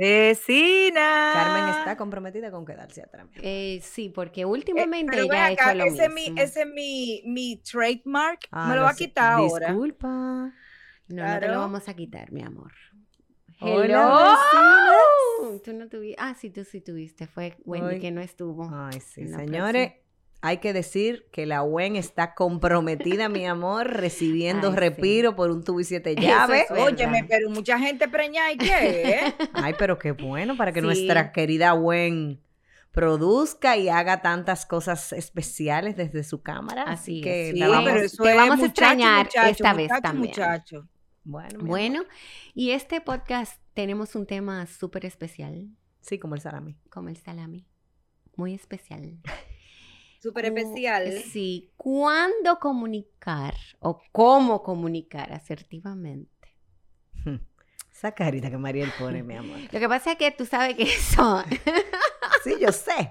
Vecina. Carmen está comprometida con quedarse atrás. Eh, sí, porque Eh, últimamente ella ha hecho lo ese es mi, mismo. ese es mi, mi trademark. Ah, me lo lo va a sé. quitar ahora. Disculpa. No, no te lo vamos a quitar, mi amor. Hola, Hello. Tú no tuviste. Ah, sí, tú sí tuviste. Fue Wendy Hoy- que no estuvo. Ay, sí, señores. Hay que decir que la WEN está comprometida, mi amor, recibiendo Ay, sí. respiro por un tubo y siete llaves. es. Óyeme, pero mucha gente preñada y qué, ¿eh? Ay, pero qué bueno para que Sí. nuestra querida WEN produzca y haga tantas cosas especiales desde su cámara. Así que es. la Sí, vamos- pero te vamos a extrañar esta vez muchacho, también. Muchacho. Bueno, Bueno, y este podcast tenemos un tema súper especial, Sí, como el salami. como el salami. Muy especial. Súper especial. Sí, ¿cuándo comunicar o cómo comunicar asertivamente? Esa carita que Mariel pone, mi amor. Lo que pasa es que tú sabes que eso Sí, yo sé.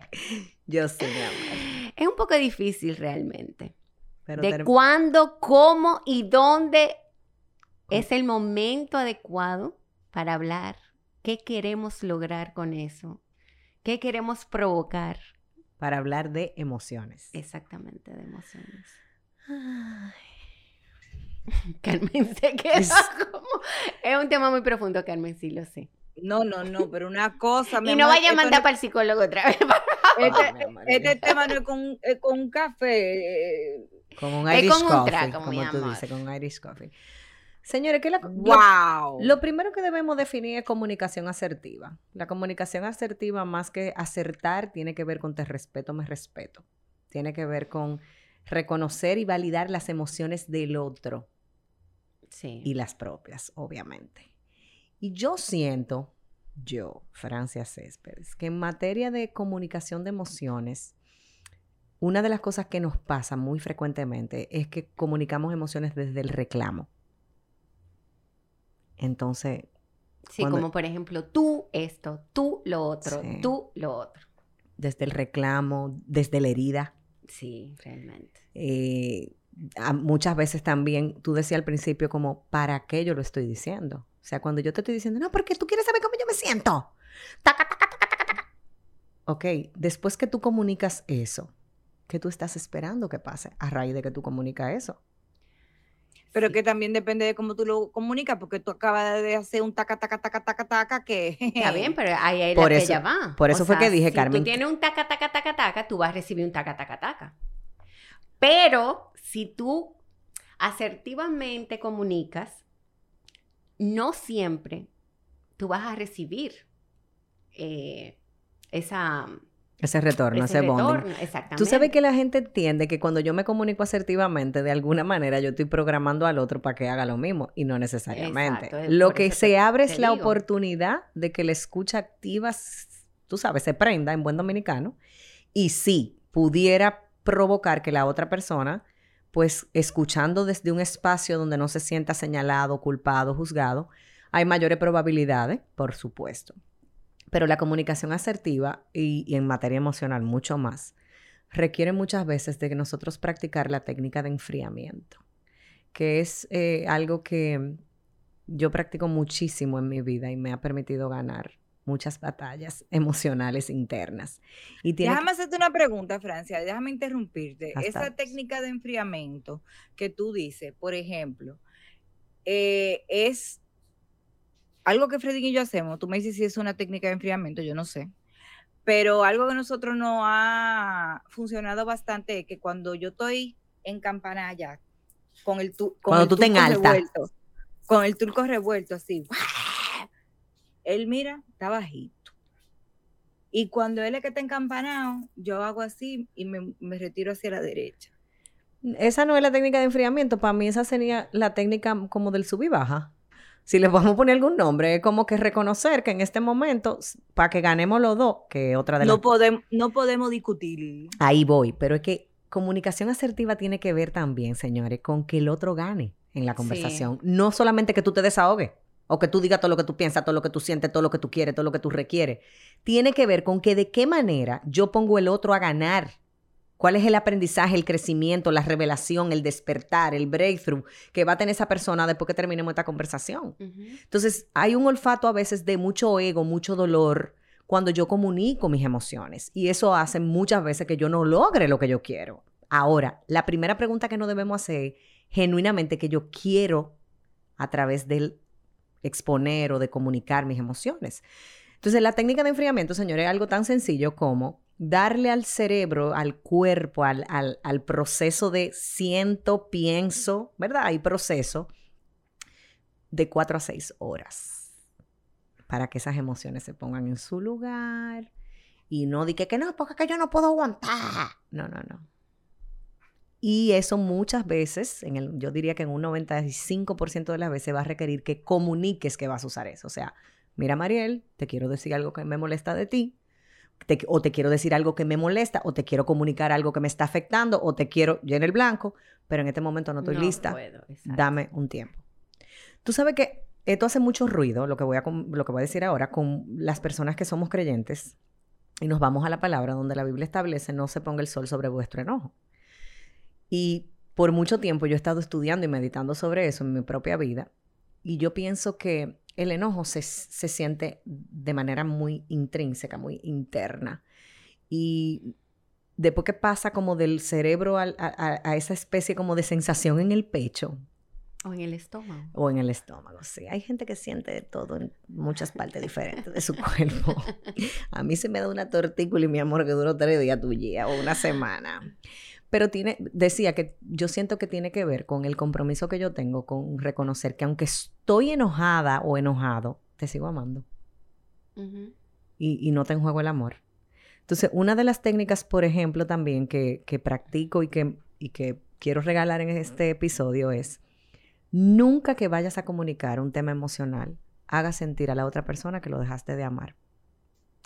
Yo sé, mi amor. es un poco difícil realmente. Pero de cuándo, cómo y dónde es el momento adecuado para hablar. ¿Qué queremos lograr con eso? ¿Qué queremos provocar? Para hablar de emociones. Exactamente, de emociones. Ay. Carmen se queda como... Es un tema muy profundo, Carmen, sí lo sé. No, no, no, pero una cosa. Y no amor, vaya a mandar no- para el psicólogo otra vez. Este, este tema no es con, es con un café. eh, Con un Es Irish con un coffee, trago, como mi tú amor. dices, con Irish coffee. Señores, ¿qué es la, lo- ¡Wow! Lo primero que debemos definir es comunicación asertiva. La comunicación asertiva, más que acertar, tiene que ver con te respeto, me respeto. Tiene que ver con reconocer y validar las emociones del otro Sí. y las propias, obviamente. Y yo siento, yo, Francia Céspedes, que en materia de comunicación de emociones, una de las cosas que nos pasa muy frecuentemente es que comunicamos emociones desde el reclamo. Entonces, Sí, cuando- como por ejemplo, tú esto, tú lo otro, Sí. tú lo otro. desde el reclamo, desde la herida. Sí, realmente. eh, muchas veces también, tú decías al principio como, ¿para qué yo lo estoy diciendo? O sea, cuando yo te estoy diciendo, no, porque tú quieres saber cómo yo me siento. Taca, taca, taca, taca, taca. Ok, después que tú comunicas eso, ¿qué tú estás esperando que pase a raíz de que tú comunicas eso? Pero Sí. que también depende de cómo tú lo comunicas, porque tú acabas de hacer un taca, taca, taca, taca, taca, que... Está bien, pero ahí es Por la que eso- ella va. por eso fue que dije, si Carmen, tú tienes un taca, taca, taca, taca, tú vas a recibir un taca, taca, taca. Pero si tú asertivamente comunicas, no siempre tú vas a recibir eh, esa, Ese retorno, ese, ese bonding. retorno. Exactamente. Tú sabes que la gente entiende que cuando yo me comunico asertivamente, de alguna manera yo estoy programando al otro para que haga lo mismo y no necesariamente. Exacto, lo que se abre es la digo. oportunidad de que la escucha activa, tú sabes, se prenda en buen dominicano y sí, pudiera provocar que la otra persona, pues escuchando desde un espacio donde no se sienta señalado, culpado, juzgado, hay mayores probabilidades, por supuesto. Pero la comunicación asertiva y, y en materia emocional mucho más, requiere muchas veces de que nosotros practicar la técnica de enfriamiento, que es eh, algo que yo practico muchísimo en mi vida y me ha permitido ganar muchas batallas emocionales internas. Y tiene Déjame hacerte una pregunta, Francia, déjame interrumpirte. Hasta Esa técnica de enfriamiento que tú dices, por ejemplo, eh, es algo que Freddy y yo hacemos. Tú me dices si es una técnica de enfriamiento, yo no sé. Pero algo que a nosotros nos ha funcionado bastante es que cuando yo estoy en campanalla, con el, tu- con Cuando el tú turco alta. revuelto, con el turco revuelto así, él mira, está bajito. Y cuando él es que está encampanado, yo hago así y me, me retiro hacia la derecha. Esa no es la técnica de enfriamiento, para mí esa sería la técnica como del sub y baja. Si les vamos a poner algún nombre, es como que reconocer que en este momento, para que ganemos los dos, que otra de las... No podemos, no podemos discutir. Ahí voy, pero es que comunicación asertiva tiene que ver también, señores, con que el otro gane en la conversación. No solamente que tú te desahogues o que tú digas todo lo que tú piensas, todo lo que tú sientes, todo lo que tú quieres, todo lo que tú requieres. Tiene que ver con que de qué manera yo pongo el otro a ganar ¿Cuál es el aprendizaje, el crecimiento, la revelación, el despertar, el breakthrough que va a tener esa persona después que terminemos esta conversación? Entonces, hay un olfato a veces de mucho ego, mucho dolor cuando yo comunico mis emociones y eso hace muchas veces que yo no logre lo que yo quiero. Ahora, la primera pregunta que no debemos hacer genuinamente que yo quiero a través del exponer o de comunicar mis emociones. Entonces, la técnica de enfriamiento, señores, es algo tan sencillo como darle al cerebro, al cuerpo, al, proceso de siento, pienso, ¿verdad? Hay proceso de cuatro a seis horas para que esas emociones se pongan en su lugar y no di que, no, porque que yo no puedo aguantar. No, no, no. Y eso muchas veces, en el, yo diría que en un 95% de las veces va a requerir que comuniques que vas a usar eso. O sea, mira Mariel, te quiero decir algo que me molesta de ti o te quiero decir algo que me molesta, o te quiero comunicar algo que me está afectando, o te quiero en el blanco, pero en este momento no estoy lista. Dame un tiempo. Tú sabes que esto hace mucho ruido, lo que, voy a, lo que voy a decir ahora, con las personas que somos creyentes, y nos vamos a la palabra donde la Biblia establece, no se ponga el sol sobre vuestro enojo. Y por mucho tiempo yo he estado estudiando y meditando sobre eso en mi propia vida, y yo pienso que el enojo se, siente de manera muy intrínseca, muy interna. Y después que pasa como del cerebro a, esa especie como de sensación en el pecho. O en el estómago. O en el estómago, sí. Hay gente que siente de todo en muchas partes diferentes de su cuerpo. A mí se me da una tortícula y mi amor que duró tres días tuya o una semana. Pero tiene, decía que yo siento que tiene que ver con el compromiso que yo tengo con reconocer que aunque estoy enojada o enojado, te sigo amando. y, no te juego el amor. Entonces, una de las técnicas, por ejemplo, también que, que practico y que, y que quiero regalar en este episodio es, nunca que vayas a comunicar un tema emocional, haga sentir a la otra persona que lo dejaste de amar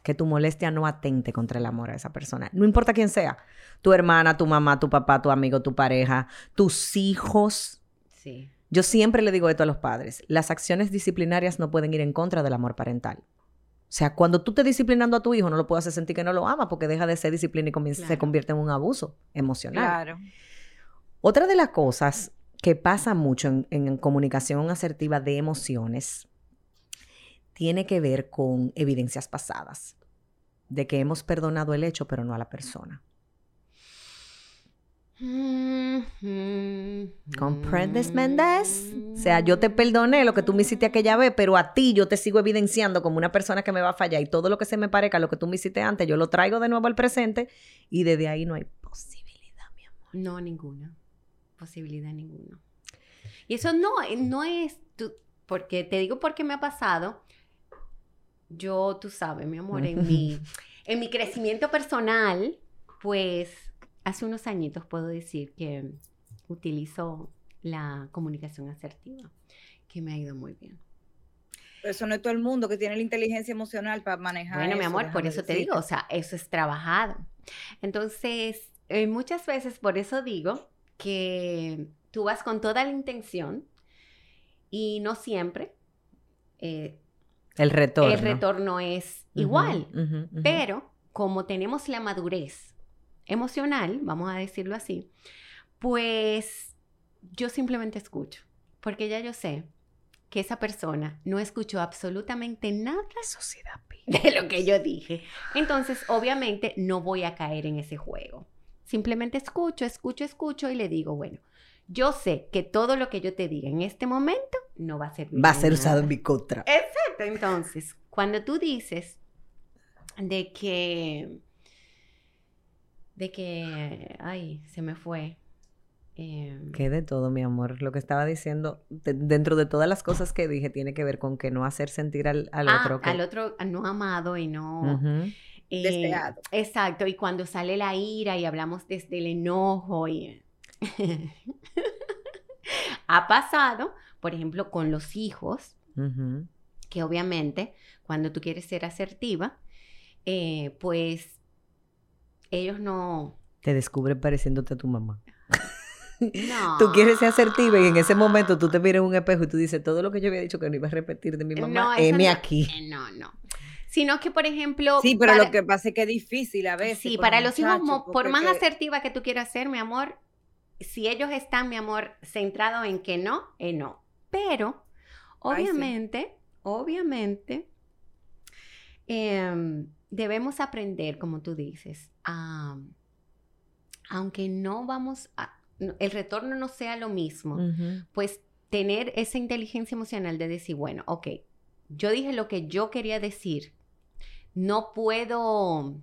que tu molestia no atente contra el amor a esa persona. No importa quién sea. Tu hermana, tu mamá, tu papá, tu amigo, tu pareja, tus hijos. Sí. Yo siempre le digo esto a los padres. Las acciones disciplinarias no pueden ir en contra del amor parental. O sea, cuando tú estés disciplinando a tu hijo, no lo puedes hacer sentir que no lo ama porque deja de ser disciplina y se convierte en un abuso emocional. Claro. Otra de las cosas que pasa mucho en, en comunicación asertiva de emociones tiene que ver con evidencias pasadas, de que hemos perdonado el hecho, pero no a la persona. ¿Comprendes, Méndez? O sea, yo te perdoné lo que tú me hiciste aquella vez, pero a ti yo te sigo evidenciando como una persona que me va a fallar y todo lo que se me parezca a lo que tú me hiciste antes, yo lo traigo de nuevo al presente y desde ahí no hay posibilidad, mi amor. No, ninguna. Posibilidad ninguna. Y eso no, no es, porque te digo porque me ha pasado yo, tú sabes, mi amor, en mi, en mi crecimiento personal, pues hace unos añitos puedo decir que utilizo la comunicación asertiva, que me ha ido muy bien. eso no es todo el mundo que tiene la inteligencia emocional para manejar. Bueno, mi amor, por eso te digo, o sea, eso es trabajado. Entonces, eh, muchas veces por eso digo que tú vas con toda la intención y no siempre eh, el retorno. El retorno es igual. Pero como tenemos la madurez emocional, vamos a decirlo así, pues yo simplemente escucho. Porque ya yo sé que esa persona no escuchó absolutamente nada de lo que yo dije. Entonces, obviamente, no voy a caer en ese juego. Simplemente escucho, escucho, escucho y le digo, bueno, yo sé que todo lo que yo te diga en este momento no va a ser... Va a ser usado en mi contra. Exacto. Entonces, cuando tú dices de que... De que... Ay, se me fue. Eh, que de todo, mi amor. Lo que estaba diciendo, dentro de todas las cosas que dije, tiene que ver con que no hacer sentir al, al ah, otro. Al otro no amado y no... Eh, exacto. Y cuando sale la ira y hablamos desde el enojo y ha pasado, por ejemplo, con los hijos, que obviamente cuando tú quieres ser asertiva, eh, pues ellos no... Te descubren pareciéndote a tu mamá. no. Tú quieres ser asertiva y en ese momento tú te miras en un espejo y tú dices, todo lo que yo había dicho que no iba a repetir de mi mamá, No, no- aquí. eh, No, no. Sino que, por ejemplo... Sí, pero para- lo que pasa es que es difícil a veces. Sí, para los hijos, por porque más asertiva que tú quieras ser, mi amor, si ellos están, mi amor, centrados en que no, eh, no. Pero, Ay, sí. obviamente, obviamente, em, debemos aprender, como tú dices, a- aunque no vamos a, el retorno no sea lo mismo, pues tener esa inteligencia emocional de decir, bueno, ok, yo dije lo que yo quería decir, no puedo,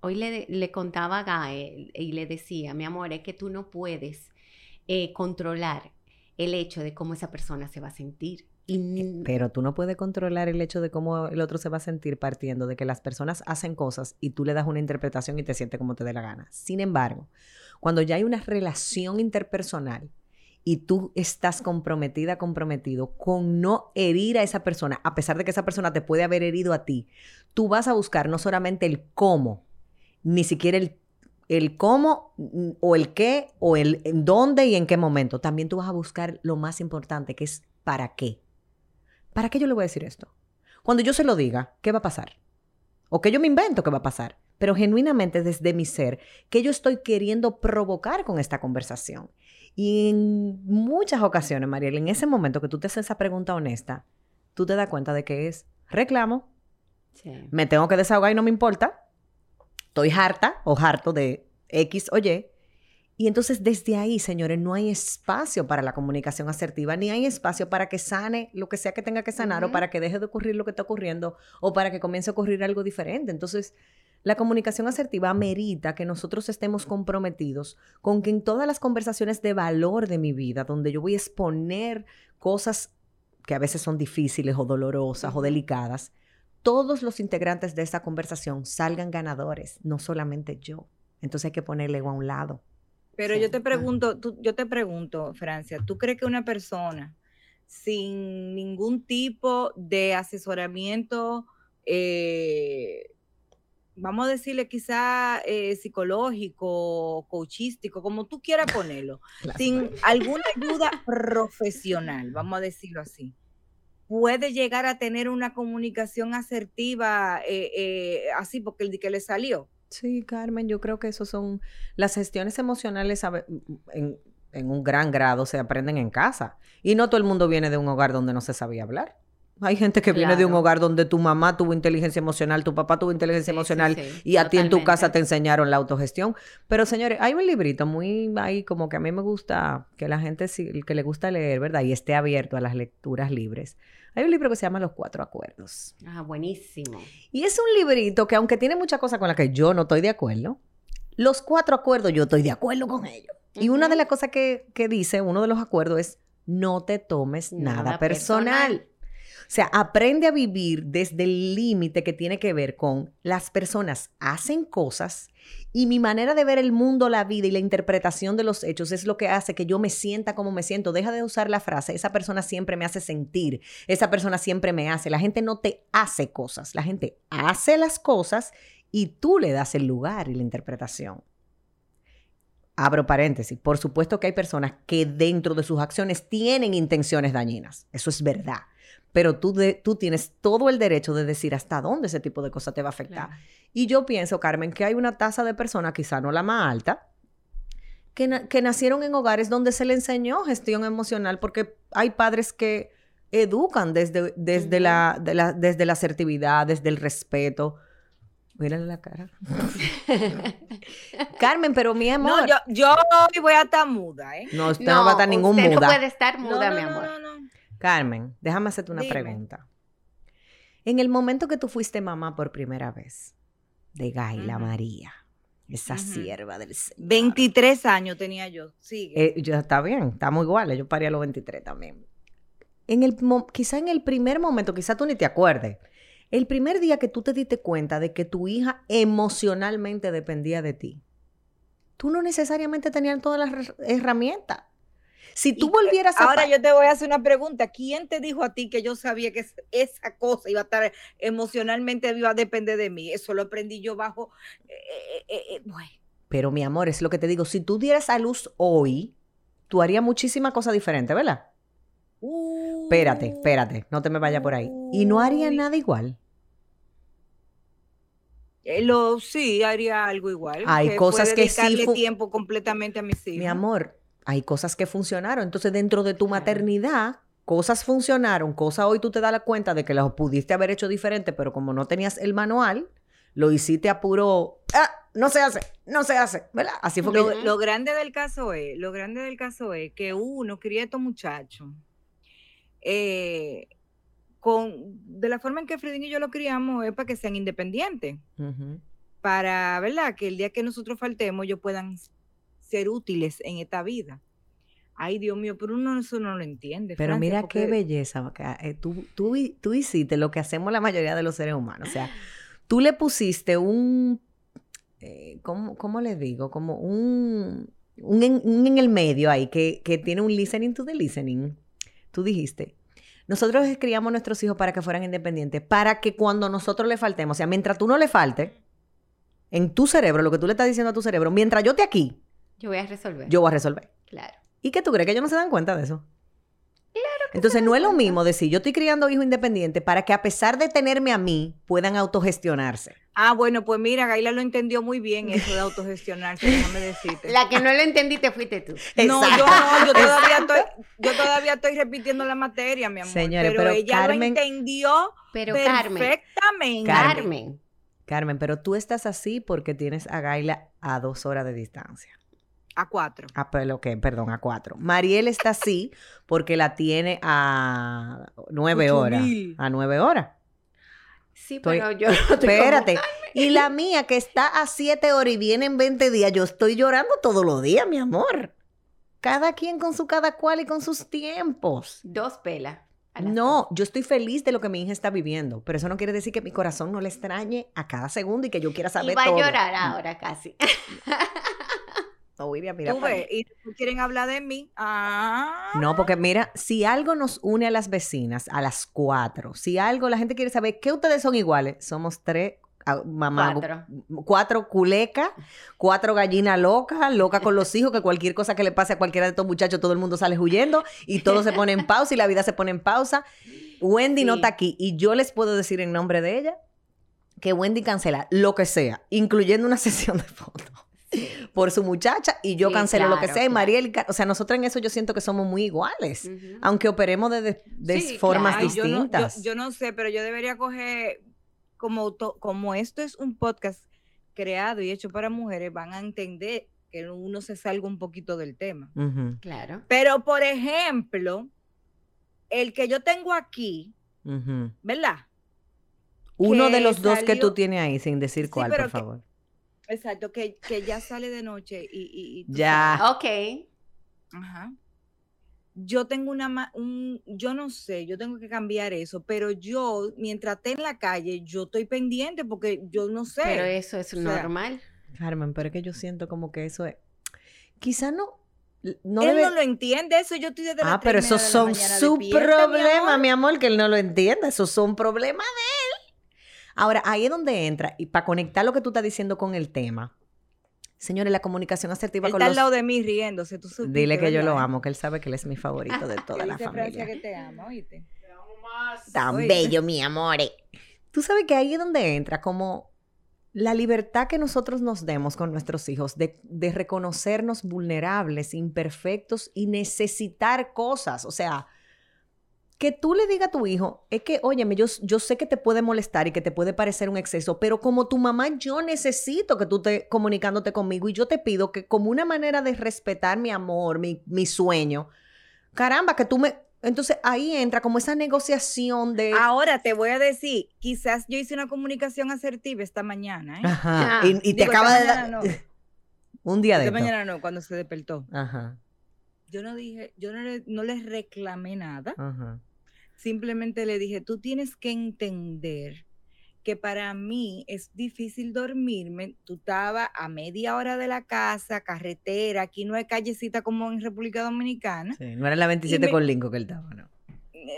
hoy le, le contaba a Gael y le decía, mi amor, es que tú no puedes eh, controlar el hecho de cómo esa persona se va a sentir. Y n- Pero tú no puedes controlar el hecho de cómo el otro se va a sentir partiendo de que las personas hacen cosas y tú le das una interpretación y te sientes como te dé la gana. Sin embargo, cuando ya hay una relación interpersonal y tú estás comprometida, comprometido con no herir a esa persona, a pesar de que esa persona te puede haber herido a ti, tú vas a buscar no solamente el cómo, ni siquiera el, el cómo mm, o el qué o el en dónde y en qué momento. También tú vas a buscar lo más importante, que es para qué. ¿Para qué yo le voy a decir esto? Cuando yo se lo diga, ¿qué va a pasar? O que yo me invento qué va a pasar. Pero genuinamente desde mi ser, ¿qué yo estoy queriendo provocar con esta conversación? Y en muchas ocasiones, Mariel, en ese momento que tú te haces esa pregunta honesta, tú te das cuenta de que es reclamo, Sí. me tengo que desahogar y no me importa, estoy harta o harto de X o Y. Y entonces desde ahí, señores, no hay espacio para la comunicación asertiva, ni hay espacio para que sane lo que sea que tenga que sanar o para que deje de ocurrir lo que está ocurriendo o para que comience a ocurrir algo diferente. Entonces, la comunicación asertiva amerita que nosotros estemos comprometidos con que en todas las conversaciones de valor de mi vida, donde yo voy a exponer cosas que a veces son difíciles o dolorosas o delicadas, todos los integrantes de esa conversación salgan ganadores, no solamente yo. Entonces hay que ponerle ego a un lado. Pero Sí, yo te pregunto, tú- yo te pregunto, Francia, ¿tú crees que una persona sin ningún tipo de asesoramiento, eh, vamos a decirle quizá eh, psicológico, coachístico, como tú quieras ponerlo, sin alguna ayuda profesional, vamos a decirlo así, puede llegar a tener una comunicación asertiva eh, eh, así porque el que le salió? Sí, Carmen, yo creo que eso son las gestiones emocionales en, en un gran grado se aprenden en casa. Y no todo el mundo viene de un hogar donde no se sabía hablar. Hay gente que viene de un hogar donde tu mamá tuvo inteligencia emocional, tu papá tuvo inteligencia Sí, emocional sí, y a ti en tu casa te enseñaron la autogestión. Pero señores, hay un librito muy ahí como que a mí me gusta, que la gente que le gusta leer, ¿verdad? Y esté abierto a las lecturas libres. Hay un libro que se llama Los Cuatro Acuerdos. Ah, buenísimo. Y es un librito que aunque tiene muchas cosas con las que yo no estoy de acuerdo, los cuatro acuerdos yo estoy de acuerdo con ellos. Y una de las cosas que, que dice, uno de los acuerdos es, no te tomes nada, Nada personal. personal. Sea, aprende a vivir desde el límite que tiene que ver con las personas hacen cosas y mi manera de ver el mundo, la vida y la interpretación de los hechos es lo que hace que yo me sienta como me siento. Deja de usar la frase, esa persona siempre me hace sentir, esa persona siempre me hace. La gente no te hace cosas, la gente hace las cosas y tú le das el lugar y la interpretación. Abro paréntesis. Por supuesto que hay personas que dentro de sus acciones tienen intenciones dañinas. Eso es verdad. Pero tú, de- tú tienes todo el derecho de decir hasta dónde ese tipo de cosas te va a afectar. Claro. Y yo pienso, Carmen, que hay una tasa de personas, quizá no la más alta, que, na- que nacieron en hogares donde se le enseñó gestión emocional, porque hay padres que educan desde, desde, la, de la- desde la asertividad, desde el respeto. Mírale la cara. Carmen, pero mi amor. No, yo, yo hoy voy a estar muda, ¿eh? No, usted no, va a estar ningún usted muda. no puede estar muda, no, mi no, amor. Carmen, déjame hacerte una Dime. pregunta. En el momento que tú fuiste mamá por primera vez de Gaila. María, esa sierva del Señor. 23 años tenía yo. Sigue. Eh, yo, está bien, estamos iguales. Yo parí a los 23 también. En el, quizá en el primer momento, quizá tú ni te acuerdes, el primer día que tú te diste cuenta de que tu hija emocionalmente dependía de ti, tú no necesariamente tenías todas las herramientas. Si tú Y, volvieras a... Ahora yo te voy a hacer una pregunta. ¿Quién te dijo a ti que yo sabía que es- esa cosa iba a estar emocionalmente, iba a depender de mí? Eso lo aprendí yo bajo... eh, eh, eh, bueno. Pero mi amor, es lo que te digo, si tú dieras a luz hoy, tú harías muchísima cosa diferente, ¿verdad? Espérate, espérate, no te me vayas por ahí. Y no haría nada igual. Lo, sí, haría algo igual. Hay cosas que sí tiempo completamente a mis hijos. Mi amor, hay cosas que funcionaron. Entonces, dentro de tu maternidad, cosas funcionaron, cosas hoy tú te das la cuenta de que las pudiste haber hecho diferente, pero como no tenías el manual, lo hiciste a puro, ah, no se hace, no se hace, ¿verdad? Así fue que Lo, yo- lo grande del caso es, lo grande del caso es que uno cría a estos muchachos eh, con de la forma en que Fredín y yo lo criamos es para que sean independientes, para, ¿verdad? Que el día que nosotros faltemos ellos puedan ser útiles en esta vida. Ay, Dios mío, pero uno eso no lo entiende. Pero Francia, mira qué belleza. Maca. Eh, tú, tú, tú hiciste lo que hacemos la mayoría de los seres humanos. O sea, tú le pusiste un, eh, ¿cómo, cómo le digo? Como un, un, en, un en el medio ahí que, que tiene un listening to the listening. Tú dijiste, nosotros criamos a nuestros hijos para que fueran independientes, para que cuando nosotros le faltemos, o sea, mientras tú no le faltes, en tu cerebro, lo que tú le estás diciendo a tu cerebro, mientras yo esté aquí, Yo voy a resolver. yo voy a resolver. Claro. ¿Y qué tú crees que ellos no se dan cuenta de eso? Entonces no es lo mismo decir, yo estoy criando hijos independientes para que a pesar de tenerme a mí, puedan autogestionarse. Ah, bueno, pues mira, Gaila lo entendió muy bien eso de autogestionarse, déjame decirte. La que no lo entendiste fuiste tú. No, Exacto. yo no, yo todavía estoy, yo todavía estoy repitiendo la materia, mi amor. Señores, pero, pero ella Carmen- lo entendió Pero Carmen, perfectamente. Carmen. Carmen, Carmen, pero tú estás así porque tienes a Gaila a dos horas de distancia. A cuatro. A, pero, ¿qué? Perdón, a cuatro. Mariel está así porque la tiene a nueve Ocho horas. mil. A nueve horas. sí, Estoy- pero yo no estoy como- Espérate. Y la mía que está a siete horas y viene en 20 días, yo estoy llorando todos los días, mi amor. Cada quien con su cada cual y con sus tiempos. Dos pelas. No, yo estoy feliz de lo que mi hija está viviendo, pero eso no quiere decir que mi corazón no le extrañe a cada segundo y que yo quiera saber Y va todo. a llorar ahora casi. No, William, mira Tú ves, y quieren hablar de mí. Ah. No, porque mira, si algo nos une a las vecinas, a las cuatro, si algo la gente quiere saber que ustedes son iguales, somos tres, ah, mamá, Cuatro. cuatro culecas, cuatro gallinas locas, locas con los hijos, que cualquier cosa que le pase a cualquiera de estos muchachos, todo el mundo sale huyendo y todo se pone en pausa y la vida se pone en pausa. Wendy no está aquí y yo les puedo decir en nombre de ella que Wendy cancela lo que sea, incluyendo una sesión de fotos por su muchacha y yo Sí, cancelo lo que sea y claro. Mariel, o sea, nosotros en eso yo siento que somos muy iguales, aunque operemos de, de- de Sí, formas claro. Ay, yo no- yo- distintas. Yo no, sé, pero yo debería coger, como, to- como esto es un podcast creado y hecho para mujeres, van a entender que uno se salga un poquito del tema. Claro. Pero, por ejemplo, el que yo tengo aquí. ¿verdad? Uno que de los dos que tú tienes ahí, sin decir Sí, cuál, por que- favor. Exacto, que, que ya sale de noche y... y- Ya. sabes. Ok. Ajá. Yo tengo una, ma- un, yo no sé, yo tengo que cambiar eso, pero yo, mientras esté en la calle, yo estoy pendiente porque yo no sé. Pero eso es o sea, normal. Carmen, pero es que yo siento como que eso es. Quizá no. no él debe- no lo entiende, eso yo estoy desde Ah, pero esos son su problema, amor. mi amor, que él no lo entiende. Esos son problemas de él. Ahora, ahí es donde entra, y para conectar lo que tú estás diciendo con el tema. Señores, la comunicación asertiva Él con está los... al lado de mí riéndose, tú supiste, Dile que yo lo amo, que él sabe que él es mi favorito de toda la familia. que te ama, ¿oíste? Tan Oye. bello, mi amore. Tú sabes que ahí es donde entra como la libertad que nosotros nos demos con nuestros hijos de, de reconocernos vulnerables, imperfectos y necesitar cosas. O sea, que tú le digas a tu hijo, es que, óyeme, yo, yo sé que te puede molestar y que te puede parecer un exceso, pero como tu mamá, yo necesito que tú estés comunicándote conmigo y yo te pido que como una manera de respetar mi amor, mi, mi sueño, caramba, que tú me... Entonces ahí entra como esa negociación de... Ahora te voy a decir, quizás yo hice una comunicación asertiva esta mañana, ¿eh? Ajá. Ah. Y, y te Digo, acaba de dar... mañana un día de Esta mañana no, cuando se despertó. Ajá, Yo no dije, yo no le, no les reclamé nada. ajá. Simplemente le dije, tú tienes que entender que para mí es difícil dormirme. Tú estabas a media hora de la casa, carretera, aquí no hay callecita como en República Dominicana. Sí, no era en la 27 me- con Lincoln que él estaba, ¿no?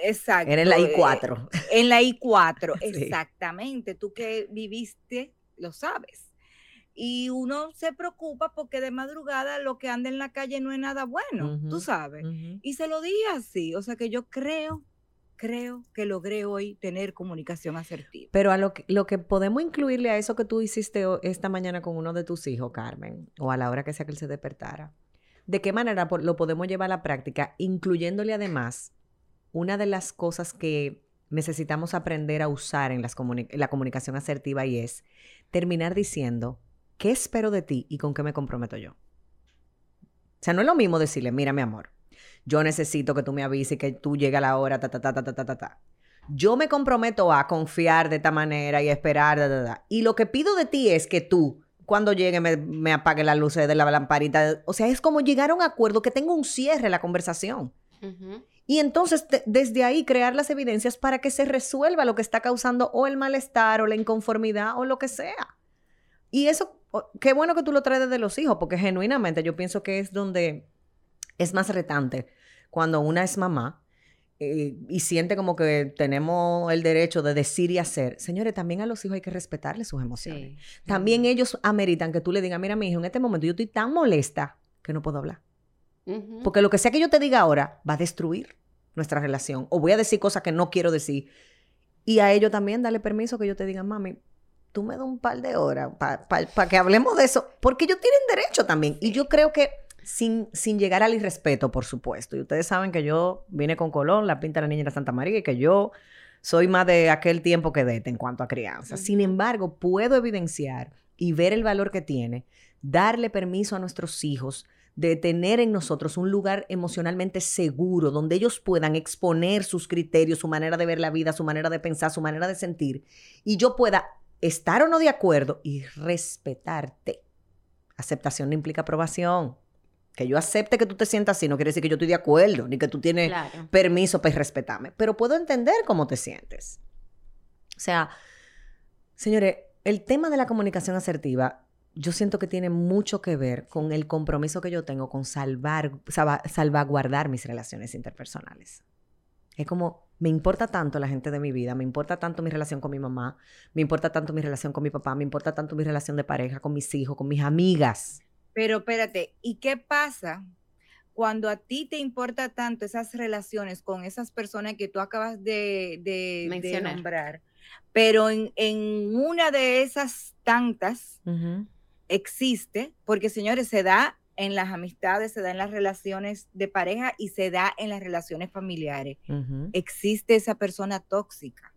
Exacto. Era en la eh, I4. En la I4, Sí. exactamente. Tú que viviste, lo sabes. Y uno se preocupa porque de madrugada lo que anda en la calle no es nada bueno, tú sabes. Y se lo dije así. O sea que yo creo, creo que logré hoy tener comunicación asertiva. Pero a lo que, lo que podemos incluirle a eso que tú hiciste esta mañana con uno de tus hijos, Carmen, o a la hora que sea que él se despertara, ¿de qué manera lo podemos llevar a la práctica, incluyéndole además una de las cosas que necesitamos aprender a usar en la comunicación asertiva y es terminar diciendo, ¿qué espero de ti y con qué me comprometo yo? O sea, no es lo mismo decirle, mira mi amor, yo necesito que tú me avises, que tú llegues a la hora, ta, ta, ta, ta, ta, ta, ta. Yo me comprometo a confiar de esta manera y esperar, ta, ta, ta. Y lo que pido de ti es que tú, cuando llegue, me, me apague las luces de la lamparita. O sea, es como llegar a un acuerdo, que tenga un cierre la conversación. Y entonces, desde ahí, crear las evidencias para que se resuelva lo que está causando o el malestar o la inconformidad o lo que sea. Y eso, qué bueno que tú lo traes desde los hijos, porque genuinamente yo pienso que es donde es más retante cuando una es mamá eh, y siente como que tenemos el derecho de decir y hacer. Señores, también a los hijos hay que respetarles sus emociones. Sí. También ellos ameritan que tú le digas, mira, mi hijo, en este momento yo estoy tan molesta que no puedo hablar. Porque lo que sea que yo te diga ahora va a destruir nuestra relación. O voy a decir cosas que no quiero decir. Y a ellos también darle permiso que yo te diga, mami, tú me das un par de horas para que hablemos de eso. Porque ellos tienen derecho también. Y yo creo que sin, sin llegar al irrespeto, por supuesto. Y ustedes saben que yo vine con Colón, la pinta de la niña de Santa María, y que yo soy más de aquel tiempo que dete en cuanto a crianza. Sin embargo, puedo evidenciar y ver el valor que tiene, darle permiso a nuestros hijos de tener en nosotros un lugar emocionalmente seguro donde ellos puedan exponer sus criterios, su manera de ver la vida, su manera de pensar, su manera de sentir, y yo pueda estar o no de acuerdo y respetarte. Aceptación no implica aprobación. Que yo acepte que tú te sientas así no quiere decir que yo estoy de acuerdo, ni que tú tienes Claro. permiso para respetarme, pero puedo entender cómo te sientes. O sea, señores, el tema de la comunicación asertiva, yo siento que tiene mucho que ver con el compromiso que yo tengo con salvar, salva- salvaguardar mis relaciones interpersonales. Es como, me importa tanto la gente de mi vida, me importa tanto mi relación con mi mamá, me importa tanto mi relación con mi papá, me importa tanto mi relación de pareja, con mis hijos, con mis amigas. Pero espérate, ¿y qué pasa cuando a ti te importa tanto esas relaciones con esas personas que tú acabas de, de- nombrar? Pero en, en una de esas tantas existe, porque señores, se da en las amistades, se da en las relaciones de pareja y se da en las relaciones familiares. Existe esa persona tóxica.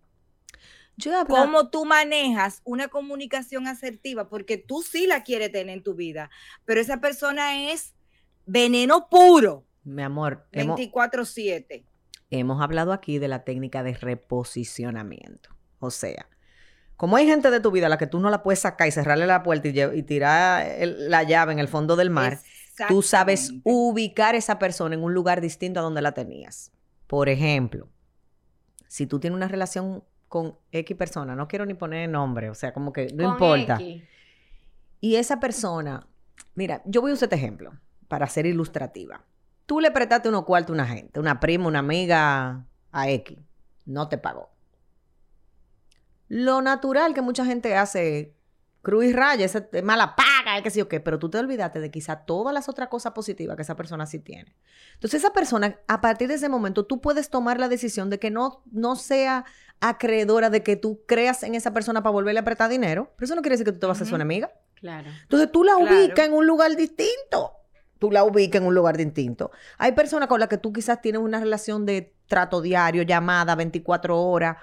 Yo ¿Cómo tú manejas una comunicación asertiva? Porque tú sí la quieres tener en tu vida, pero esa persona es veneno puro, mi amor, hemos, 24/7. hemos hablado aquí de la técnica de reposicionamiento. O sea, como hay gente de tu vida a la que tú no la puedes sacar y cerrarle la puerta y, tirar el- la llave en el fondo del mar, tú sabes ubicar esa persona en un lugar distinto a donde la tenías. Por ejemplo, si tú tienes una relación con X persona, no quiero ni poner nombre, o sea, como que no Con importa. X. Y esa persona, mira, yo voy a usar este ejemplo para ser ilustrativa. Tú le prestaste unos cuartos a una gente, una prima, una amiga a X, no te pagó. Lo natural que mucha gente hace cruz y raya, esa es mala paga, qué sé yo qué, pero tú te olvidaste de quizá todas las otras cosas positivas que esa persona sí tiene. Entonces esa persona, a partir de ese momento, tú puedes tomar la decisión de que no, no sea acreedora de que tú creas en esa persona para volverle a prestar dinero, pero eso no quiere decir que tú te vas a hacer Ujú. una amiga. Claro. Entonces tú la Claro. ubicas en un lugar distinto. Tú la ubicas en un lugar distinto. Hay personas con las que tú quizás tienes una relación de trato diario, llamada 24 horas.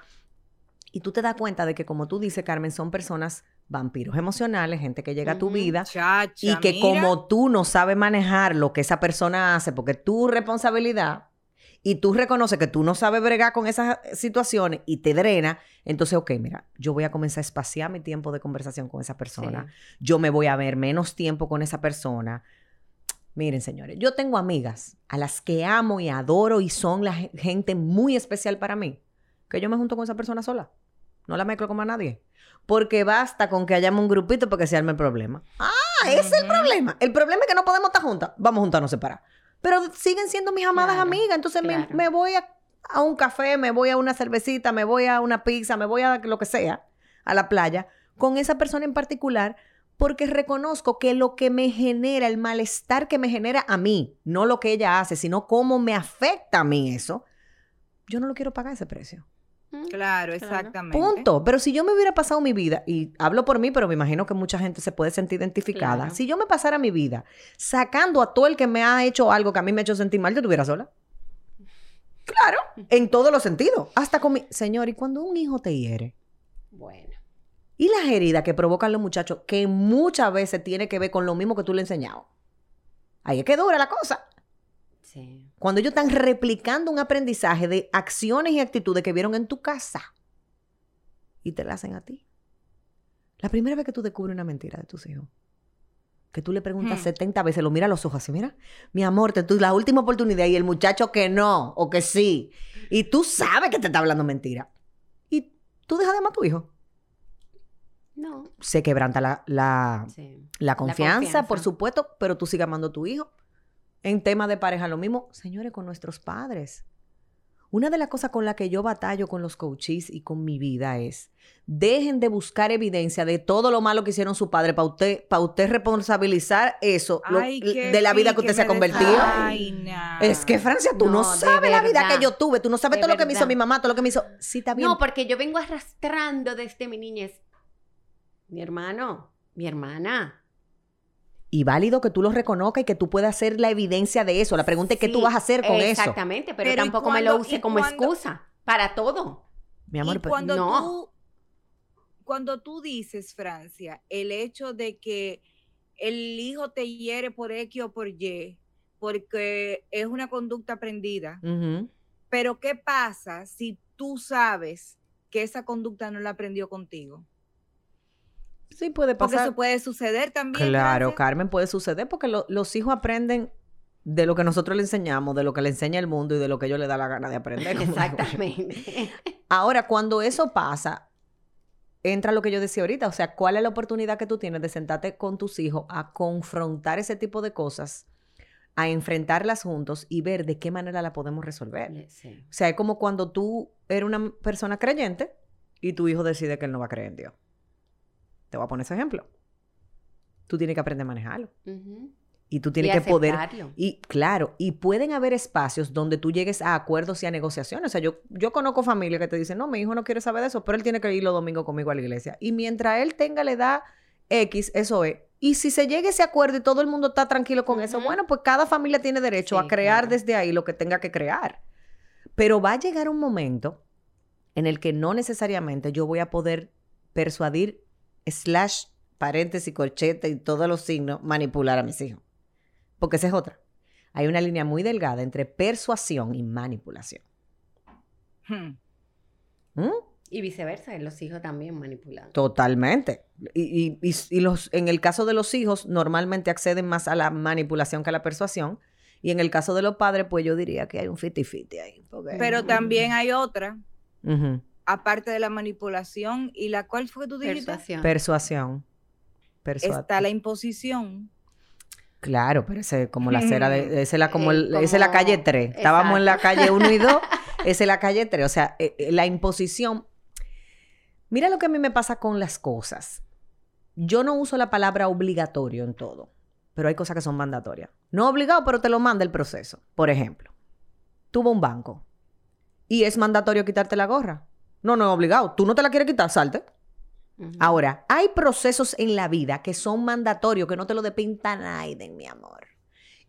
Y tú te das cuenta de que, como tú dices, Carmen, son personas vampiros emocionales, gente que llega a tu vida Chacha, y que mira, como tú no sabes manejar lo que esa persona hace, porque tu responsabilidad, y tú reconoces que tú no sabes bregar con esas situaciones y te drena, entonces, ok, mira, yo voy a comenzar a espaciar mi tiempo de conversación con esa persona Sí. yo me voy a ver menos tiempo con esa persona. Miren, señores, yo tengo amigas a las que amo y adoro y son la ge- gente muy especial para mí, que yo me junto con esa persona sola. No la mezclo con más nadie. porque basta con que hayamos un grupito para que se arme el problema. Ah, ese es el problema. El problema es que no podemos estar juntas. Vamos a juntarnos separadas. Pero siguen siendo mis amadas Claro, amigas. Entonces me- me, voy a, a un café, me voy a una cervecita, me voy a una pizza, me voy a lo que sea, a la playa, con esa persona en particular, porque reconozco que lo que me genera, el malestar que me genera a mí, no lo que ella hace, sino cómo me afecta a mí eso, yo no lo quiero pagar ese precio. Claro, Claro. exactamente. Punto. Pero si yo me hubiera pasado mi vida, y hablo por mí, pero me imagino que mucha gente se puede sentir identificada. Claro. Si yo me pasara mi vida sacando a todo el que me ha hecho algo que a mí me ha hecho sentir mal, yo estuviera sola. Claro, en todos los sentidos. Hasta con mi. Señor, ¿y cuando un hijo te hiere? Bueno. Y las heridas que provocan los muchachos, que muchas veces tiene que ver con lo mismo que tú le has enseñado. Ahí es que dura la cosa. Sí. Cuando ellos están replicando un aprendizaje de acciones y actitudes que vieron en tu casa y te la hacen a ti. La primera vez que tú descubres una mentira de tus hijos, que tú le preguntas Hmm. 70 veces, lo mira a los ojos así, mira, mi amor, te tú la última oportunidad y el muchacho que no o que sí. Y tú sabes que te está hablando mentira. Y tú dejas de amar a tu hijo. No. Se quebranta la, la, Sí. la confianza, confianza. por supuesto, pero tú sigues amando a tu hijo. En tema de pareja, lo mismo, señores, con nuestros padres. Una de las cosas con las que yo batallo con los coaches y con mi vida es, dejen de buscar evidencia de todo lo malo que hicieron su padre para usted, para usted responsabilizar eso Ay, de la vida que usted se ha convertido. desaina. Es que, Francia, tú no, No, sabes la vida que yo tuve, tú no sabes De todo lo que me hizo mi mamá, todo lo que me hizo... Sí, está bien. No, porque yo vengo arrastrando desde mi niñez. Mi hermano, mi hermana. Y válido que tú lo reconozcas y que tú puedas hacer la evidencia de eso. La pregunta es qué tú vas a hacer con eso. Exactamente, pero, Pero ¿y tampoco me lo use como cuando- excusa para todo. Mi amor, y pero- cuando no. tú cuando tú dices Francia el hecho de que el hijo te hiere por X o por Y porque es una conducta aprendida pero qué pasa si tú sabes que esa conducta no la aprendió contigo Sí, puede porque pasar. eso puede suceder también Claro. Carmen, puede suceder porque lo- los hijos aprenden de lo que nosotros le enseñamos, de lo que le enseña el mundo y de lo que ellos le da la gana de aprender. Exactamente. Ahora, cuando eso pasa, entra lo que yo decía ahorita, o sea, ¿cuál es la oportunidad que tú tienes de sentarte con tus hijos a confrontar ese tipo de cosas, a enfrentarlas juntos y ver de qué manera la podemos resolver? Sí. O sea, es como cuando tú eres una persona creyente y tu hijo decide que él no va a creer en Dios. Te voy a poner ese ejemplo. Tú tienes que aprender a manejarlo. Y tú tienes Y que poder... Y claro, y pueden haber espacios donde tú llegues a acuerdos y a negociaciones. O sea, yo, yo conozco familias que te dicen, no, mi hijo no quiere saber de eso, pero él tiene que ir los domingos conmigo a la iglesia. Y mientras él tenga la edad X, eso es. Y si se llega ese acuerdo y todo el mundo está tranquilo con eso, bueno, pues cada familia tiene derecho Sí, a crear claro. desde ahí lo que tenga que crear. Pero va a llegar un momento en el que no necesariamente yo voy a poder persuadir, slash, paréntesis, corchete y todos los signos, manipular a mis hijos. Porque esa es otra. Hay una línea muy delgada entre persuasión y manipulación. Hmm. ¿Mm? Y viceversa, los hijos también manipulan. Totalmente. Y, y- y- y los, en el caso de los hijos, normalmente acceden más a la manipulación que a la persuasión. Y en el caso de los padres, pues yo diría que hay un 50-50 ahí. porque- pero también hay otra. Aparte de la manipulación y la cual fue que tú dijiste Persuasión. Persuasión. Persua- está la imposición Claro, pero ese es como la acera de... Esa es la, como Eh, el- la calle 3. Estábamos en la calle 1 y 2. Esa es la calle 3. O sea, eh, eh, la imposición... Mira lo que a mí me pasa con las cosas. Yo no uso la palabra obligatorio en todo, pero hay cosas que son mandatorias. No obligado, pero te lo manda el proceso. Por ejemplo, tuvo un banco y es mandatorio quitarte la gorra. No, no es obligado. Tú no te la quieres quitar, salte. Ahora, hay procesos en la vida que son mandatorios, que no te lo depinta nadie, mi amor.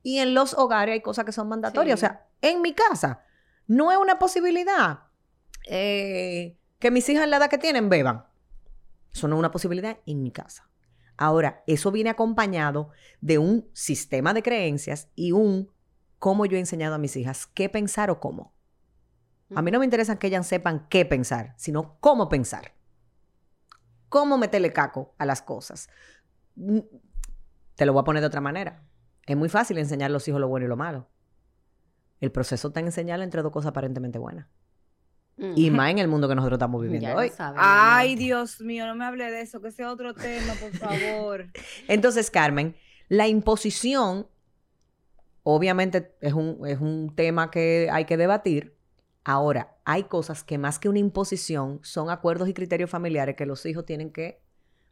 Y en los hogares hay cosas que son mandatorias. Sí. O sea, en mi casa, no es una posibilidad eh, que mis hijas en la edad que tienen beban. Eso no es una posibilidad en mi casa. Ahora, eso viene acompañado de un sistema de creencias y un cómo yo he enseñado a mis hijas qué pensar o cómo. A mí no me interesa que ellas sepan qué pensar, sino cómo pensar. Cómo meterle caco a las cosas. Mm, Te lo voy a poner de otra manera. Es muy fácil enseñar a los hijos lo bueno y lo malo. El proceso está en enseñarle entre dos cosas aparentemente buenas. Y más en el mundo que nosotros estamos viviendo Ya hoy. saben, Ay. Dios mío, no me hable de eso, que sea otro tema, por favor. Entonces, Carmen, la imposición, obviamente es un, es un tema que hay que debatir. Ahora, hay cosas que más que una imposición son acuerdos y criterios familiares que los hijos tienen que...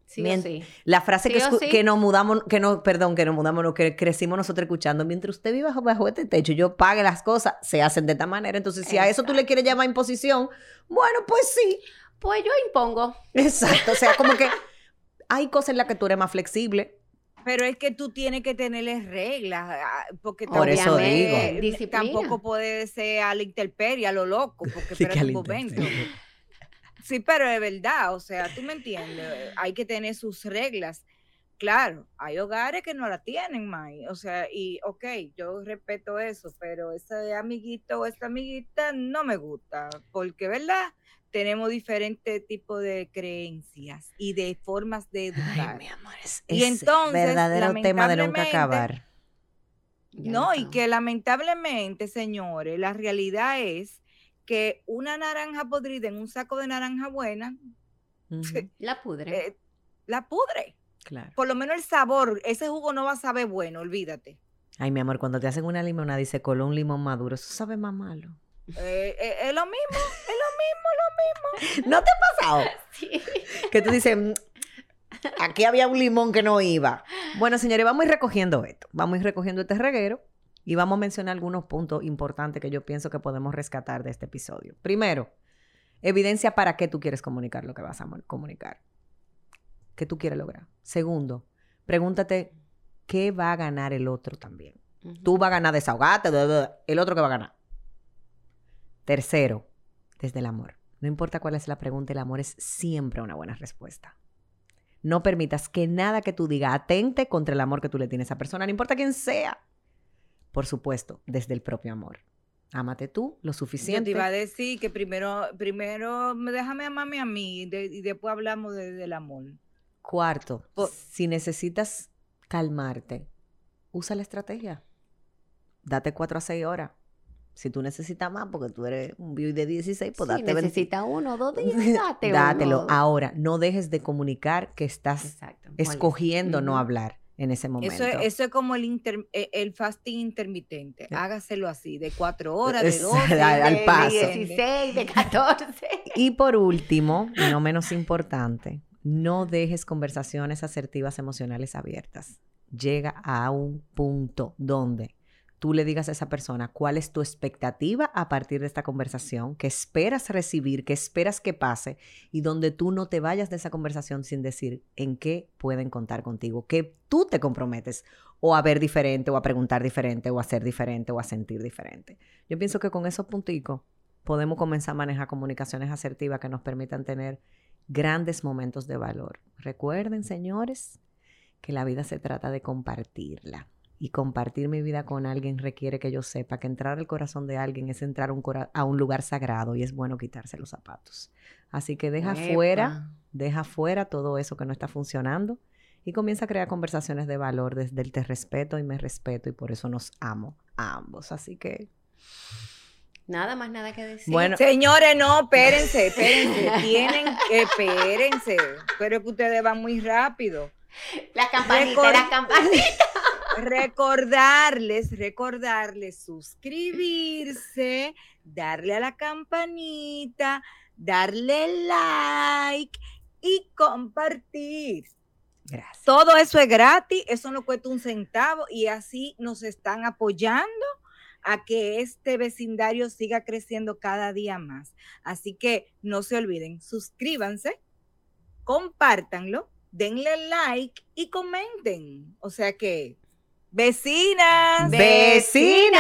Sí sí. La frase que, Sí que nos mudamos, que no, perdón, que nos mudamos, no, que crecimos nosotros escuchando, mientras usted vive bajo, bajo este techo, yo pague las cosas, se hacen de esta manera. Entonces, si a eso tú le quieres llamar imposición, bueno, pues sí. Pues yo impongo. Exacto. O sea, como que hay cosas en las que tú eres más flexible. Pero es que tú tienes que tenerles reglas, ah, porque Por eso también, digo. eh, Disciplina. tampoco puede ser a la intemperie, a lo loco, porque Sí, espera que al un momento. Sí, pero es verdad, o sea, tú me entiendes, hay que tener sus reglas. Claro, hay hogares que no la tienen, May, o sea, y ok, yo respeto eso, pero ese amiguito o esa amiguita no me gusta, porque, ¿verdad? Tenemos diferentes tipos de creencias y de formas de educar. Ay, mi amor, es, Y entonces, verdadero tema de nunca acabar. Ya No, y que lamentablemente, señores, la realidad es que una naranja podrida en un saco de naranja buena La pudre. eh, la pudre. claro. Por lo menos el sabor, ese jugo no va a saber bueno, olvídate. Ay, mi amor, cuando te hacen una limonada y se coló un limón maduro, eso sabe más malo. Eh, eh, es lo mismo. ¿No te ha pasado? Sí. Que tú dices, "Mm, aquí había un limón que no iba. Bueno, señores, vamos a ir recogiendo esto. Vamos a ir recogiendo este reguero y vamos a mencionar algunos puntos importantes que yo pienso que podemos rescatar de este episodio. Primero, evidencia para qué tú quieres comunicar lo que vas a comunicar. ¿Qué tú quieres lograr? Segundo, pregúntate qué va a ganar el otro también. Tú vas a ganar desahogarte, el otro que va a ganar. Tercero, desde el amor. No importa cuál es la pregunta, el amor es siempre una buena respuesta. No permitas que nada que tú digas atente contra el amor que tú le tienes a esa persona, no importa quién sea. Por supuesto, desde el propio amor. Ámate tú lo Yo te suficiente. iba a decir que primero, primero me- déjame amarme a mí y, de- y después hablamos de- del amor. Cuarto, si necesitas calmarte, usa la estrategia. Date cuatro a seis horas. Si tú necesitas más, porque tú eres un vivo de 16, pues date 20. necesita uno o dos días, date Dátelo. uno. Ahora, no dejes de comunicar que estás Exacto. escogiendo no hablar en ese momento. Eso es, eso es como el, inter- eh, el fasting intermitente. Sí. Hágaselo así, de cuatro horas, de Es- dos, al- al paso. De 16, de 14. Y por último, y no menos importante, no dejes conversaciones asertivas emocionales abiertas. Llega a un punto donde tú le digas a esa persona cuál es tu expectativa a partir de esta conversación, qué esperas recibir, qué esperas que pase y donde tú no te vayas de esa conversación sin decir en qué pueden contar contigo, que tú te comprometes o a ver diferente o a preguntar diferente o a ser diferente o a sentir diferente. Yo pienso que con esos punticos podemos comenzar a manejar comunicaciones asertivas que nos permitan tener grandes momentos de valor. Recuerden, señores, que la vida se trata de compartirla. Y compartir mi vida con alguien requiere que yo sepa que entrar al corazón de alguien es entrar a un, cora- a un lugar sagrado y es bueno quitarse los zapatos. Así que deja Epa. fuera, deja fuera todo eso que no está funcionando y comienza a crear conversaciones de valor desde el te respeto y me respeto y por eso nos amo a ambos. Así que, Nada más nada que decir. Bueno, Señores, no, espérense, espérense. Tienen que, espérense. Pero que ustedes van muy rápido. la campanita, Record- la campanita. Recordarles, recordarles suscribirse, darle a la campanita, darle like y compartir. gracias. Todo eso es gratis, eso no cuesta un centavo y así nos están apoyando a que este vecindario siga creciendo cada día más. Así que no se olviden, suscríbanse, compártanlo, denle like y comenten. O sea que, Vecinas. Vecinas.